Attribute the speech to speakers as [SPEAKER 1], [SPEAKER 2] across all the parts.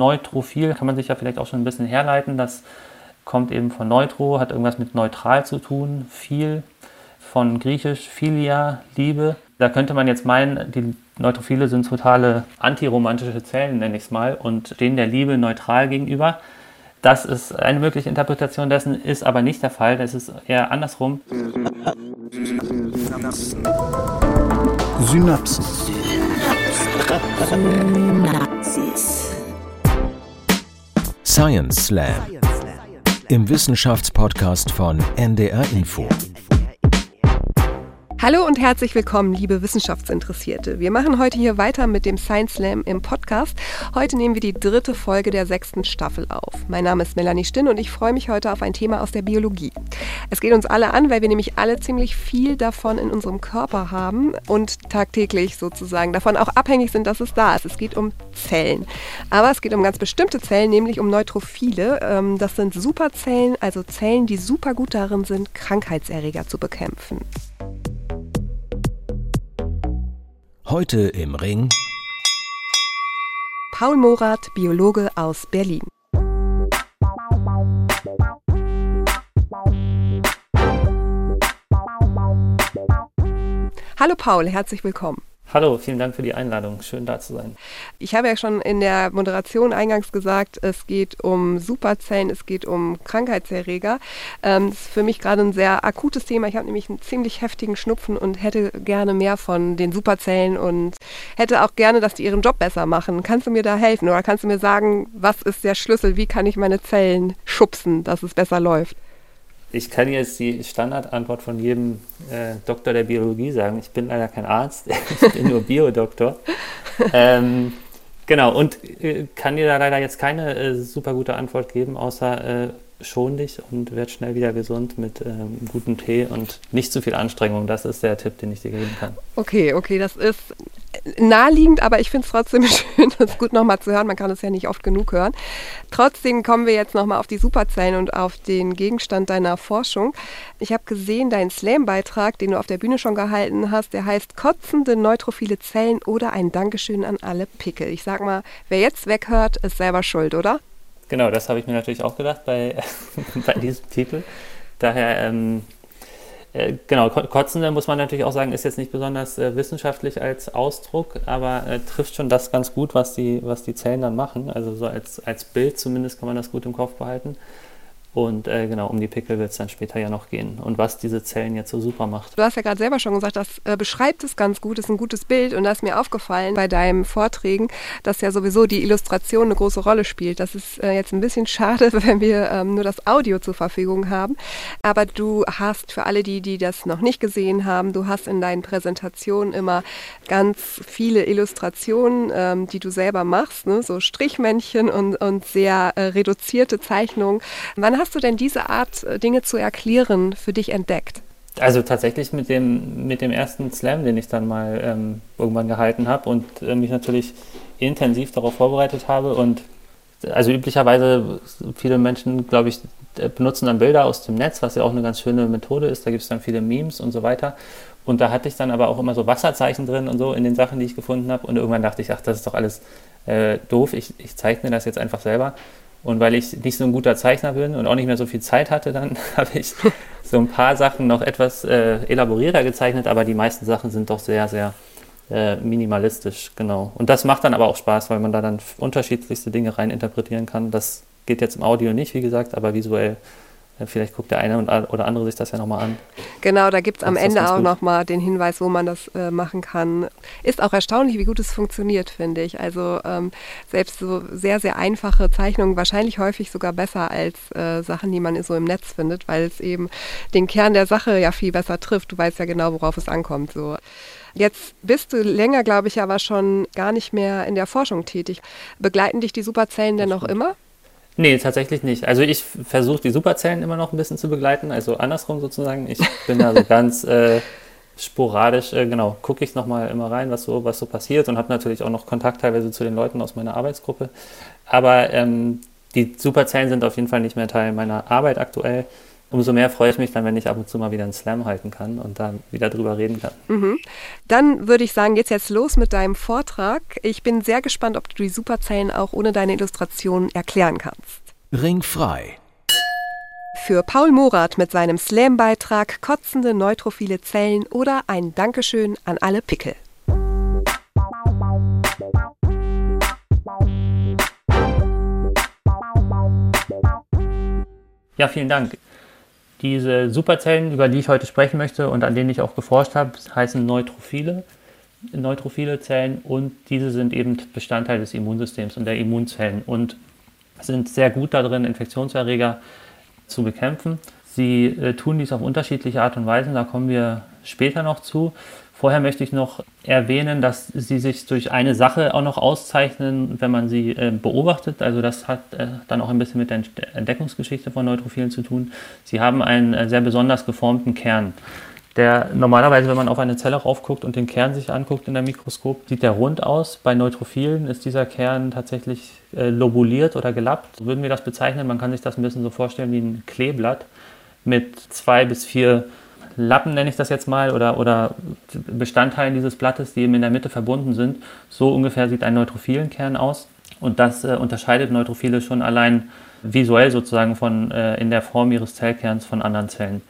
[SPEAKER 1] Neutrophil kann man sich ja vielleicht auch schon ein bisschen herleiten. Das kommt eben von Neutro, hat irgendwas mit neutral zu tun. Viel von griechisch Philia, Liebe. Da könnte man jetzt meinen, die Neutrophile sind totale antiromantische Zellen, nenne ich es mal, und stehen der Liebe neutral gegenüber. Das ist eine mögliche Interpretation dessen, ist aber nicht der Fall. Das ist eher andersrum.
[SPEAKER 2] Synapsen.
[SPEAKER 3] Synapsis.
[SPEAKER 2] Science Slam. Im Wissenschaftspodcast von NDR Info.
[SPEAKER 4] Hallo und herzlich willkommen, liebe Wissenschaftsinteressierte. Wir machen heute hier weiter mit dem Science Slam im Podcast. Heute nehmen wir die dritte Folge der sechsten Staffel auf. Mein Name ist Melanie Stinn und ich freue mich heute auf ein Thema aus der Biologie. Es geht uns alle an, weil wir nämlich alle ziemlich viel davon in unserem Körper haben und tagtäglich sozusagen davon auch abhängig sind, dass es da ist. Es geht um Zellen. Aber es geht um ganz bestimmte Zellen, nämlich um Neutrophile. Ähm, das sind Superzellen, also Zellen, die super gut darin sind, Krankheitserreger zu bekämpfen.
[SPEAKER 2] Heute im Ring
[SPEAKER 4] Paul Morath, Biologe aus Berlin. Hallo Paul, herzlich willkommen.
[SPEAKER 1] Hallo, vielen Dank für die Einladung. Schön da zu sein.
[SPEAKER 4] Ich habe ja schon in der Moderation eingangs gesagt, es geht um Superzellen, es geht um Krankheitserreger. Ähm, das ist für mich gerade ein sehr akutes Thema. Ich habe nämlich einen ziemlich heftigen Schnupfen und hätte gerne mehr von den Superzellen und hätte auch gerne, dass die ihren Job besser machen. Kannst du mir da helfen oder kannst du mir sagen, was ist der Schlüssel? Wie kann ich meine Zellen schubsen, dass es besser läuft?
[SPEAKER 1] Ich kann jetzt die Standardantwort von jedem äh, Doktor der Biologie sagen. Ich bin leider kein Arzt, ich bin nur Biodoktor. ähm, genau, und äh, kann dir da leider jetzt keine äh, super gute Antwort geben, außer äh, schon dich und werd schnell wieder gesund mit ähm, gutem Tee und nicht zu viel Anstrengung. Das ist der Tipp, den ich dir geben kann.
[SPEAKER 4] Okay, okay, das ist naheliegend, aber ich finde es trotzdem schön, das gut nochmal zu hören. Man kann es ja nicht oft genug hören. Trotzdem kommen wir jetzt nochmal auf die Superzellen und auf den Gegenstand deiner Forschung. Ich habe gesehen, deinen Slam-Beitrag, den du auf der Bühne schon gehalten hast, der heißt Kotzende neutrophile Zellen oder ein Dankeschön an alle Pickel. Ich sag mal, wer jetzt weghört, ist selber schuld, oder?
[SPEAKER 1] Genau, das habe ich mir natürlich auch gedacht bei, bei diesem Titel. Daher ähm, äh, genau, Kotzende muss man natürlich auch sagen, ist jetzt nicht besonders äh, wissenschaftlich als Ausdruck, aber äh, trifft schon das ganz gut, was die, was die Zellen dann machen. Also so als, als Bild zumindest kann man das gut im Kopf behalten. Und äh, genau, um die Pickel wird es dann später ja noch gehen. Und was diese Zellen jetzt so super macht.
[SPEAKER 4] Du hast ja gerade selber schon gesagt, das äh, beschreibt es ganz gut, ist ein gutes Bild. Und da ist mir aufgefallen bei deinen Vorträgen, dass ja sowieso die Illustration eine große Rolle spielt. Das ist äh, jetzt ein bisschen schade, wenn wir ähm, nur das Audio zur Verfügung haben. Aber du hast für alle die, die das noch nicht gesehen haben, du hast in deinen Präsentationen immer ganz viele Illustrationen, ähm, die du selber machst, ne? so Strichmännchen und, und sehr äh, reduzierte Zeichnungen. Wann hast du denn diese Art, äh, Dinge zu erklären, für dich entdeckt?
[SPEAKER 1] Also tatsächlich mit dem, mit dem ersten Slam, den ich dann mal ähm, irgendwann gehalten habe und äh, mich natürlich intensiv darauf vorbereitet habe. Und also üblicherweise viele Menschen, glaube ich, äh, benutzen dann Bilder aus dem Netz, was ja auch eine ganz schöne Methode ist. Da gibt es dann viele Memes und so weiter. Und da hatte ich dann aber auch immer so Wasserzeichen drin und so in den Sachen, die ich gefunden habe. Und irgendwann dachte ich, ach, das ist doch alles äh, doof. Ich, ich zeichne das jetzt einfach selber. Und weil ich nicht so ein guter Zeichner bin und auch nicht mehr so viel Zeit hatte, dann habe ich so ein paar Sachen noch etwas äh, elaborierter gezeichnet, aber die meisten Sachen sind doch sehr, sehr äh, minimalistisch, genau. Und das macht dann aber auch Spaß, weil man da dann unterschiedlichste Dinge rein interpretieren kann. Das geht jetzt im Audio nicht, wie gesagt, aber visuell Vielleicht guckt der eine oder andere sich das ja nochmal an.
[SPEAKER 4] Genau, da gibt es am Ende auch nochmal den Hinweis, wo man das äh, machen kann. Ist auch erstaunlich, wie gut es funktioniert, finde ich. Also ähm, selbst so sehr, sehr einfache Zeichnungen, wahrscheinlich häufig sogar besser als äh, Sachen, die man so im Netz findet, weil es eben den Kern der Sache ja viel besser trifft. Du weißt ja genau, worauf es ankommt. So. Jetzt bist du länger, glaube ich, aber schon gar nicht mehr in der Forschung tätig. Begleiten dich die Superzellen denn noch immer?
[SPEAKER 1] Nee, tatsächlich nicht. Also ich versuche die Superzellen immer noch ein bisschen zu begleiten, also andersrum sozusagen. Ich bin da so ganz äh, sporadisch, äh, genau, gucke ich nochmal immer rein, was so, was so passiert und habe natürlich auch noch Kontakt teilweise zu den Leuten aus meiner Arbeitsgruppe. Aber ähm, die Superzellen sind auf jeden Fall nicht mehr Teil meiner Arbeit aktuell. Umso mehr freue ich mich dann, wenn ich ab und zu mal wieder einen Slam halten kann und da wieder drüber reden kann.
[SPEAKER 4] Mhm. Dann würde ich sagen, geht's jetzt los mit deinem Vortrag. Ich bin sehr gespannt, ob du die Superzellen auch ohne deine Illustrationen erklären kannst.
[SPEAKER 2] Ringfrei.
[SPEAKER 4] Für Paul Morath mit seinem Slam-Beitrag Kotzende neutrophile Zellen oder ein Dankeschön an alle Pickel.
[SPEAKER 1] Ja, vielen Dank. Diese Superzellen, über die ich heute sprechen möchte und an denen ich auch geforscht habe, heißen Neutrophile, neutrophile Zellen und diese sind eben Bestandteil des Immunsystems und der Immunzellen und sind sehr gut darin, Infektionserreger zu bekämpfen. Sie äh, tun dies auf unterschiedliche Art und Weise, da kommen wir später noch zu. Vorher möchte ich noch erwähnen, dass sie sich durch eine Sache auch noch auszeichnen, wenn man sie äh, beobachtet. Also das hat äh, dann auch ein bisschen mit der Entdeckungsgeschichte von Neutrophilen zu tun. Sie haben einen äh, sehr besonders geformten Kern. Der normalerweise, wenn man auf eine Zelle raufguckt und den Kern sich anguckt in der Mikroskop, sieht der rund aus. Bei Neutrophilen ist dieser Kern tatsächlich äh, lobuliert oder gelappt. Würden wir das bezeichnen. Man kann sich das ein bisschen so vorstellen wie ein Kleeblatt mit zwei bis vier Lappen, nenne ich das jetzt mal, oder, oder Bestandteilen dieses Blattes, die eben in der Mitte verbunden sind. So ungefähr sieht ein neutrophilen Kern aus. Und das äh, unterscheidet Neutrophile schon allein visuell sozusagen von, äh, in der Form ihres Zellkerns von anderen Zellen.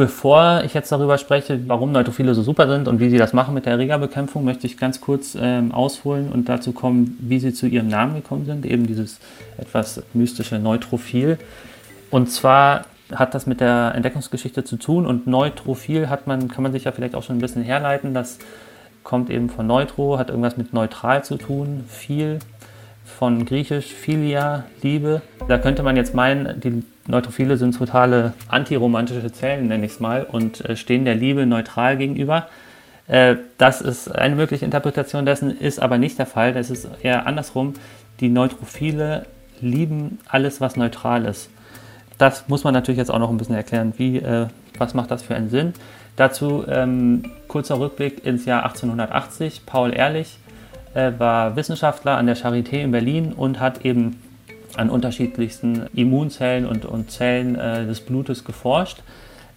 [SPEAKER 1] Bevor ich jetzt darüber spreche, warum Neutrophile so super sind und wie sie das machen mit der Erregerbekämpfung, möchte ich ganz kurz ähm, ausholen und dazu kommen, wie sie zu ihrem Namen gekommen sind, eben dieses etwas mystische Neutrophil. Und zwar hat das mit der Entdeckungsgeschichte zu tun und Neutrophil hat man, kann man sich ja vielleicht auch schon ein bisschen herleiten. Das kommt eben von Neutro, hat irgendwas mit neutral zu tun, viel von griechisch Philia, Liebe. Da könnte man jetzt meinen, die Neutrophile sind totale antiromantische Zellen, nenne ich es mal, und äh, stehen der Liebe neutral gegenüber. Äh, das ist eine mögliche Interpretation dessen, ist aber nicht der Fall. Das ist eher andersrum. Die Neutrophile lieben alles, was neutral ist. Das muss man natürlich jetzt auch noch ein bisschen erklären. Wie, äh, was macht das für einen Sinn? Dazu ähm, kurzer Rückblick ins Jahr 1880. Paul Ehrlich äh, war Wissenschaftler an der Charité in Berlin und hat eben an unterschiedlichsten Immunzellen und, und Zellen äh, des Blutes geforscht.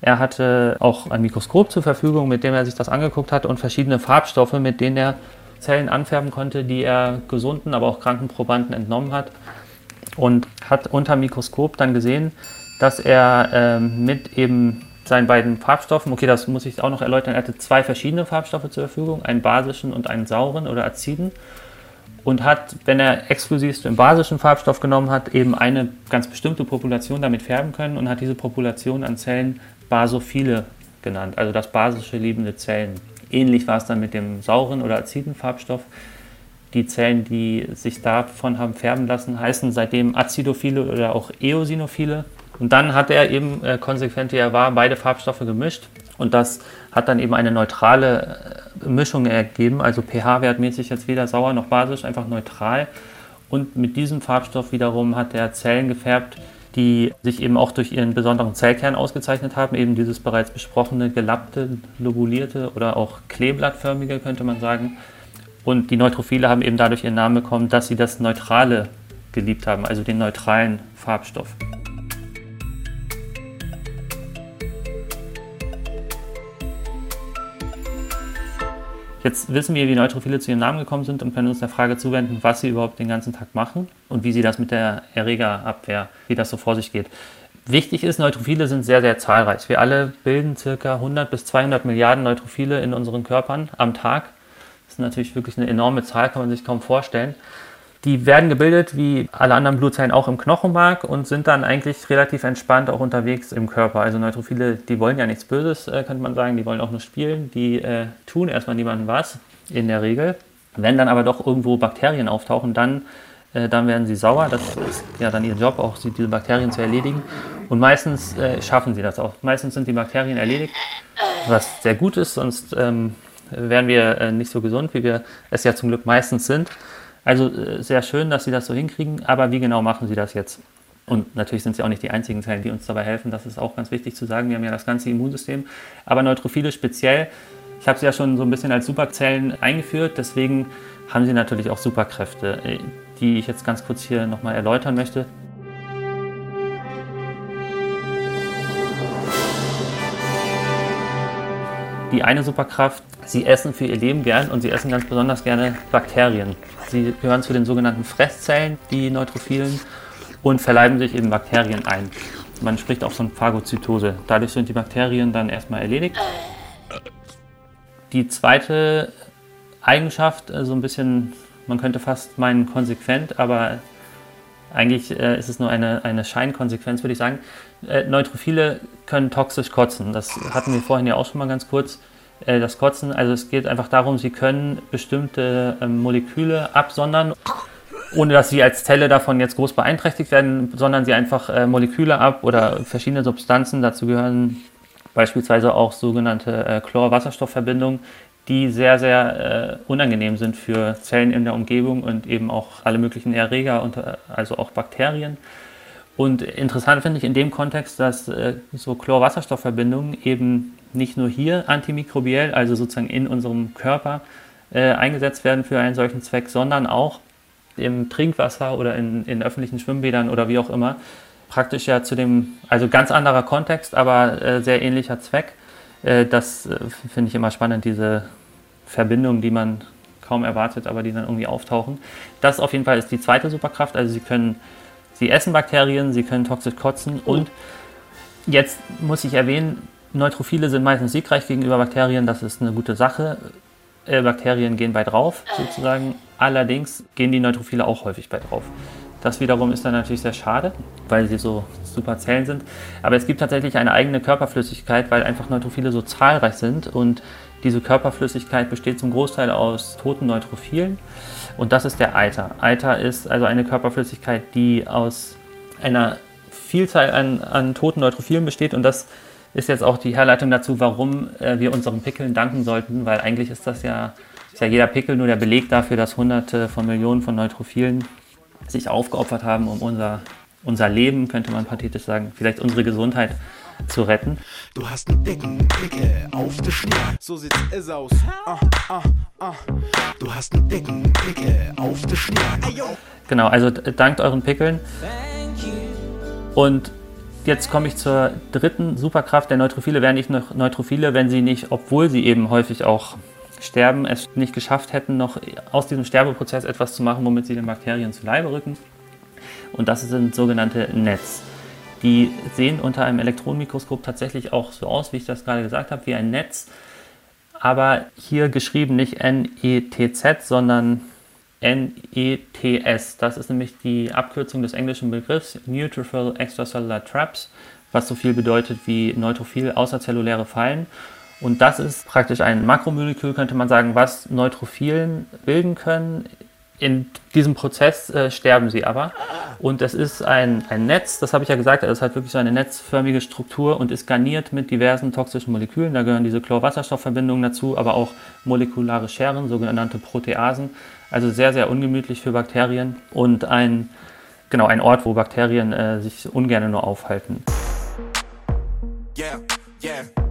[SPEAKER 1] Er hatte auch ein Mikroskop zur Verfügung, mit dem er sich das angeguckt hat und verschiedene Farbstoffe, mit denen er Zellen anfärben konnte, die er gesunden, aber auch kranken Probanden entnommen hat. Und hat unter Mikroskop dann gesehen, dass er äh, mit eben seinen beiden Farbstoffen, okay, das muss ich auch noch erläutern, er hatte zwei verschiedene Farbstoffe zur Verfügung, einen basischen und einen sauren oder aziden und hat, wenn er exklusiv den basischen Farbstoff genommen hat, eben eine ganz bestimmte Population damit färben können und hat diese Population an Zellen Basophile genannt, also das basische liebende Zellen. Ähnlich war es dann mit dem sauren oder aziden Farbstoff. Die Zellen, die sich davon haben färben lassen, heißen seitdem Acidophile oder auch Eosinophile. Und dann hat er eben äh, konsequent, wie er war, beide Farbstoffe gemischt. Und das hat dann eben eine neutrale äh, Mischung ergeben, also pH-wertmäßig jetzt weder sauer noch basisch, einfach neutral. Und mit diesem Farbstoff wiederum hat er Zellen gefärbt, die sich eben auch durch ihren besonderen Zellkern ausgezeichnet haben, eben dieses bereits besprochene gelappte, lobulierte oder auch kleeblattförmige, könnte man sagen. Und die Neutrophile haben eben dadurch ihren Namen bekommen, dass sie das Neutrale geliebt haben, also den neutralen Farbstoff. Jetzt wissen wir, wie Neutrophile zu ihrem Namen gekommen sind und können uns der Frage zuwenden, was sie überhaupt den ganzen Tag machen und wie sie das mit der Erregerabwehr, wie das so vor sich geht. Wichtig ist, Neutrophile sind sehr, sehr zahlreich. Wir alle bilden ca. 100 bis 200 Milliarden Neutrophile in unseren Körpern am Tag. Das ist natürlich wirklich eine enorme Zahl, kann man sich kaum vorstellen. Die werden gebildet wie alle anderen Blutzellen auch im Knochenmark und sind dann eigentlich relativ entspannt auch unterwegs im Körper. Also Neutrophile, die wollen ja nichts Böses, äh, könnte man sagen, die wollen auch nur spielen, die äh, tun erstmal niemandem was, in der Regel. Wenn dann aber doch irgendwo Bakterien auftauchen, dann, äh, dann werden sie sauer. Das ist ja dann ihr Job, auch diese Bakterien zu erledigen. Und meistens äh, schaffen sie das auch. Meistens sind die Bakterien erledigt, was sehr gut ist, sonst ähm, wären wir äh, nicht so gesund, wie wir es ja zum Glück meistens sind. Also äh, sehr schön, dass Sie das so hinkriegen, aber wie genau machen Sie das jetzt? Und natürlich sind sie auch nicht die einzigen Zellen, die uns dabei helfen. Das ist auch ganz wichtig zu sagen. Wir haben ja das ganze Immunsystem. Aber Neutrophile speziell, ich habe sie ja schon so ein bisschen als Superzellen eingeführt. Deswegen haben sie natürlich auch Superkräfte, äh, die ich jetzt ganz kurz hier nochmal erläutern möchte. Die eine Superkraft, sie essen für ihr Leben gern und sie essen ganz besonders gerne Bakterien. Sie gehören zu den sogenannten Fresszellen, die Neutrophilen, und verleiben sich eben Bakterien ein. Man spricht auch von Phagozytose. Dadurch sind die Bakterien dann erstmal erledigt. Die zweite Eigenschaft, äh, so ein bisschen, man könnte fast meinen konsequent, aber eigentlich äh, ist es nur eine, eine Scheinkonsequenz, würde ich sagen. Äh, Neutrophile können toxisch kotzen. Das hatten wir vorhin ja auch schon mal ganz kurz. Äh, das Kotzen, also es geht einfach darum, sie können bestimmte ähm, Moleküle absondern, ohne dass sie als Zelle davon jetzt groß beeinträchtigt werden, sondern sie einfach äh, Moleküle ab oder verschiedene Substanzen. Dazu gehören beispielsweise auch sogenannte äh, Chlor-Wasserstoff-Verbindungen, die sehr, sehr äh, unangenehm sind für Zellen in der Umgebung und eben auch alle möglichen Erreger, und, äh, also auch Bakterien. Und interessant finde ich in dem Kontext, dass äh, so Chlorwasserstoffverbindungen eben nicht nur hier antimikrobiell, also sozusagen in unserem Körper, äh, eingesetzt werden für einen solchen Zweck, sondern auch im Trinkwasser oder in, in öffentlichen Schwimmbädern oder wie auch immer. Praktisch ja zu dem, also ganz anderer Kontext, aber äh, sehr ähnlicher Zweck. Äh, das äh, finde ich immer spannend, diese Verbindungen, die man kaum erwartet, aber die dann irgendwie auftauchen. Das auf jeden Fall ist die zweite Superkraft. Also sie können, sie essen Bakterien, sie können toxisch kotzen und jetzt muss ich erwähnen, Neutrophile sind meistens siegreich gegenüber Bakterien, das ist eine gute Sache. Äh, Bakterien gehen bei drauf, sozusagen. Allerdings gehen die Neutrophile auch häufig bei drauf. Das wiederum ist dann natürlich sehr schade, weil sie so super Zellen sind. Aber es gibt tatsächlich eine eigene Körperflüssigkeit, weil einfach Neutrophile so zahlreich sind. Und diese Körperflüssigkeit besteht zum Großteil aus toten Neutrophilen. Und das ist der Eiter. Eiter ist also eine Körperflüssigkeit, die aus einer Vielzahl an, an toten Neutrophilen besteht. Und das ist jetzt auch die Herleitung dazu, warum äh, wir unseren Pickeln danken sollten, weil eigentlich ist das ja, ist ja jeder Pickel nur der Beleg dafür, dass Hunderte von Millionen von Neutrophilen sich aufgeopfert haben, um unser, unser Leben, könnte man pathetisch sagen, vielleicht unsere Gesundheit zu retten. Du hast einen dicken Pickel auf der Stirn. So sieht es aus. Ah, ah, ah. Du hast einen dicken Pickel auf der Stirn. Genau, also dankt euren Pickeln. Und jetzt komme ich zur dritten Superkraft. Der Neutrophile wären nicht Neutrophile, wenn sie nicht, obwohl sie eben häufig auch sterben, es nicht geschafft hätten, noch aus diesem Sterbeprozess etwas zu machen, womit sie den Bakterien zu Leibe rücken. Und das sind sogenannte Netz. Die sehen unter einem Elektronenmikroskop tatsächlich auch so aus, wie ich das gerade gesagt habe, wie ein Netz. Aber hier geschrieben nicht N-E-T-Z, sondern N-E-T-S. Das ist nämlich die Abkürzung des englischen Begriffs Neutrophil Extracellular Traps, was so viel bedeutet wie neutrophil außerzelluläre Fallen. Und das ist praktisch ein Makromolekül, könnte man sagen, was Neutrophilen bilden können. In diesem Prozess äh, sterben sie aber. Und das ist ein, ein Netz, das habe ich ja gesagt, es hat wirklich so eine netzförmige Struktur und ist garniert mit diversen toxischen Molekülen. Da gehören diese Chlorwasserstoffverbindungen dazu, aber auch molekulare Scheren, sogenannte Proteasen. Also sehr, sehr ungemütlich für Bakterien und ein, genau, ein Ort, wo Bakterien äh, sich ungern nur aufhalten. Yeah, yeah.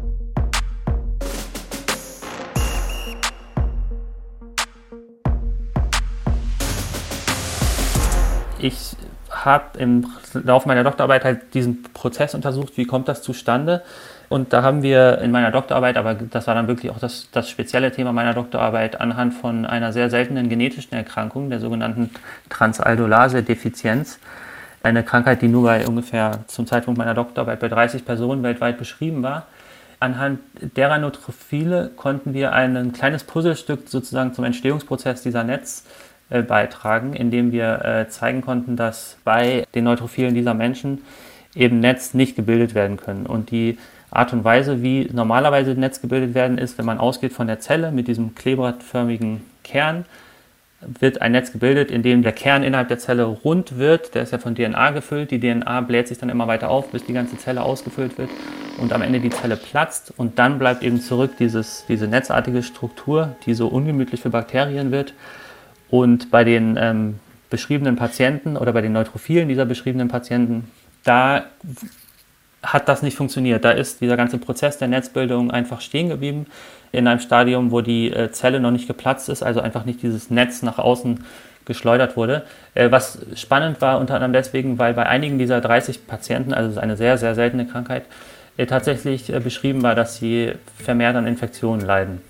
[SPEAKER 1] Ich habe im Laufe meiner Doktorarbeit halt diesen Prozess untersucht, wie kommt das zustande. Und da haben wir in meiner Doktorarbeit, aber das war dann wirklich auch das, das spezielle Thema meiner Doktorarbeit, anhand von einer sehr seltenen genetischen Erkrankung, der sogenannten Transaldolase-Defizienz, eine Krankheit, die nur bei ungefähr zum Zeitpunkt meiner Doktorarbeit bei 30 Personen weltweit beschrieben war. Anhand derer Neutrophile konnten wir ein kleines Puzzlestück sozusagen zum Entstehungsprozess dieser Netz beitragen, indem wir äh, zeigen konnten, dass bei den Neutrophilen dieser Menschen eben Netz nicht gebildet werden können. Und die Art und Weise, wie normalerweise Netz gebildet werden, ist, wenn man ausgeht von der Zelle mit diesem klebradförmigen Kern, wird ein Netz gebildet, in dem der Kern innerhalb der Zelle rund wird. Der ist ja von DNA gefüllt. Die DNA bläht sich dann immer weiter auf, bis die ganze Zelle ausgefüllt wird und am Ende die Zelle platzt. Und dann bleibt eben zurück dieses, diese netzartige Struktur, die so ungemütlich für Bakterien wird. Und bei den ähm, beschriebenen Patienten oder bei den Neutrophilen dieser beschriebenen Patienten, da hat das nicht funktioniert. Da ist dieser ganze Prozess der Netzbildung einfach stehen geblieben in einem Stadium, wo die äh, Zelle noch nicht geplatzt ist, also einfach nicht dieses Netz nach außen geschleudert wurde. Äh, was spannend war, unter anderem deswegen, weil bei einigen dieser 30 Patienten, also es ist eine sehr, sehr seltene Krankheit, äh, tatsächlich beschrieben war, dass sie vermehrt an Infektionen leiden.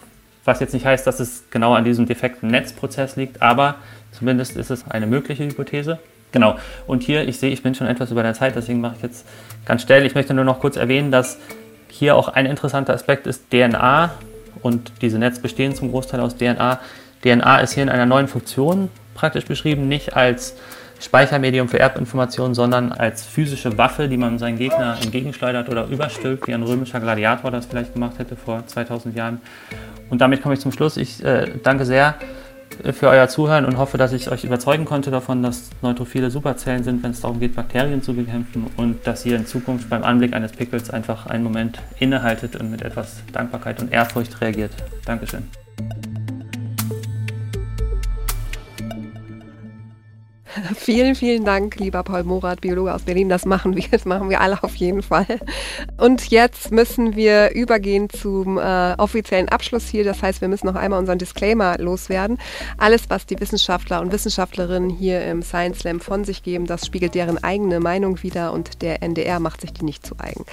[SPEAKER 1] Was jetzt nicht heißt, dass es genau an diesem defekten Netzprozess liegt, aber zumindest ist es eine mögliche Hypothese. Genau. Und hier, ich sehe, ich bin schon etwas über der Zeit, deswegen mache ich jetzt ganz schnell. Ich möchte nur noch kurz erwähnen, dass hier auch ein interessanter Aspekt ist DNA und diese Netz bestehen zum Großteil aus DNA. DNA ist hier in einer neuen Funktion praktisch beschrieben, nicht als Speichermedium für Erbinformationen, sondern als physische Waffe, die man seinen Gegner entgegenschleudert oder überstülpt, wie ein römischer Gladiator das vielleicht gemacht hätte vor 2000 Jahren. Und damit komme ich zum Schluss. Ich äh, danke sehr für euer Zuhören und hoffe, dass ich euch überzeugen konnte davon, dass Neutrophile Superzellen sind, wenn es darum geht, Bakterien zu bekämpfen und dass ihr in Zukunft beim Anblick eines Pickels einfach einen Moment innehaltet und mit etwas Dankbarkeit und Ehrfurcht reagiert. Dankeschön.
[SPEAKER 4] Vielen, vielen Dank, lieber Paul Morath, Biologe aus Berlin. Das machen wir, das machen wir alle auf jeden Fall. Und jetzt müssen wir übergehen zum äh, offiziellen Abschluss hier. Das heißt, wir müssen noch einmal unseren Disclaimer loswerden. Alles, was die Wissenschaftler und Wissenschaftlerinnen hier im Science Slam von sich geben, das spiegelt deren eigene Meinung wider und der NDR macht sich die nicht zu eigen.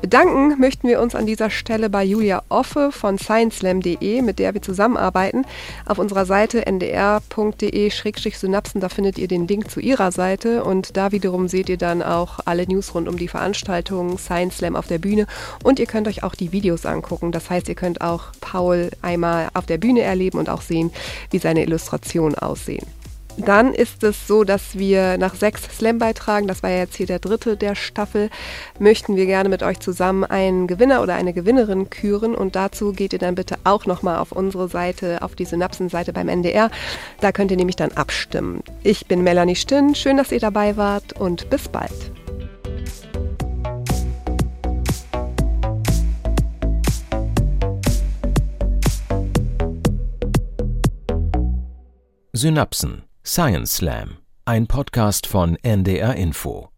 [SPEAKER 4] Bedanken möchten wir uns an dieser Stelle bei Julia Offe von scienceslam.de, mit der wir zusammenarbeiten. Auf unserer Seite ndr.de-synapsen, da findet ihr den Link zu ihrer Seite und da wiederum seht ihr dann auch alle News rund um die Veranstaltung Science Slam auf der Bühne und ihr könnt euch auch die Videos angucken. Das heißt, ihr könnt auch Paul einmal auf der Bühne erleben und auch sehen, wie seine Illustrationen aussehen. Dann ist es so, dass wir nach sechs Slam-Beitragen, das war ja jetzt hier der dritte der Staffel, möchten wir gerne mit euch zusammen einen Gewinner oder eine Gewinnerin küren. Und dazu geht ihr dann bitte auch nochmal auf unsere Seite, auf die Synapsen-Seite beim NDR. Da könnt ihr nämlich dann abstimmen. Ich bin Melanie Stinn, schön, dass ihr dabei wart und bis bald.
[SPEAKER 2] Synapsen Science Slam, ein Podcast von NDR Info.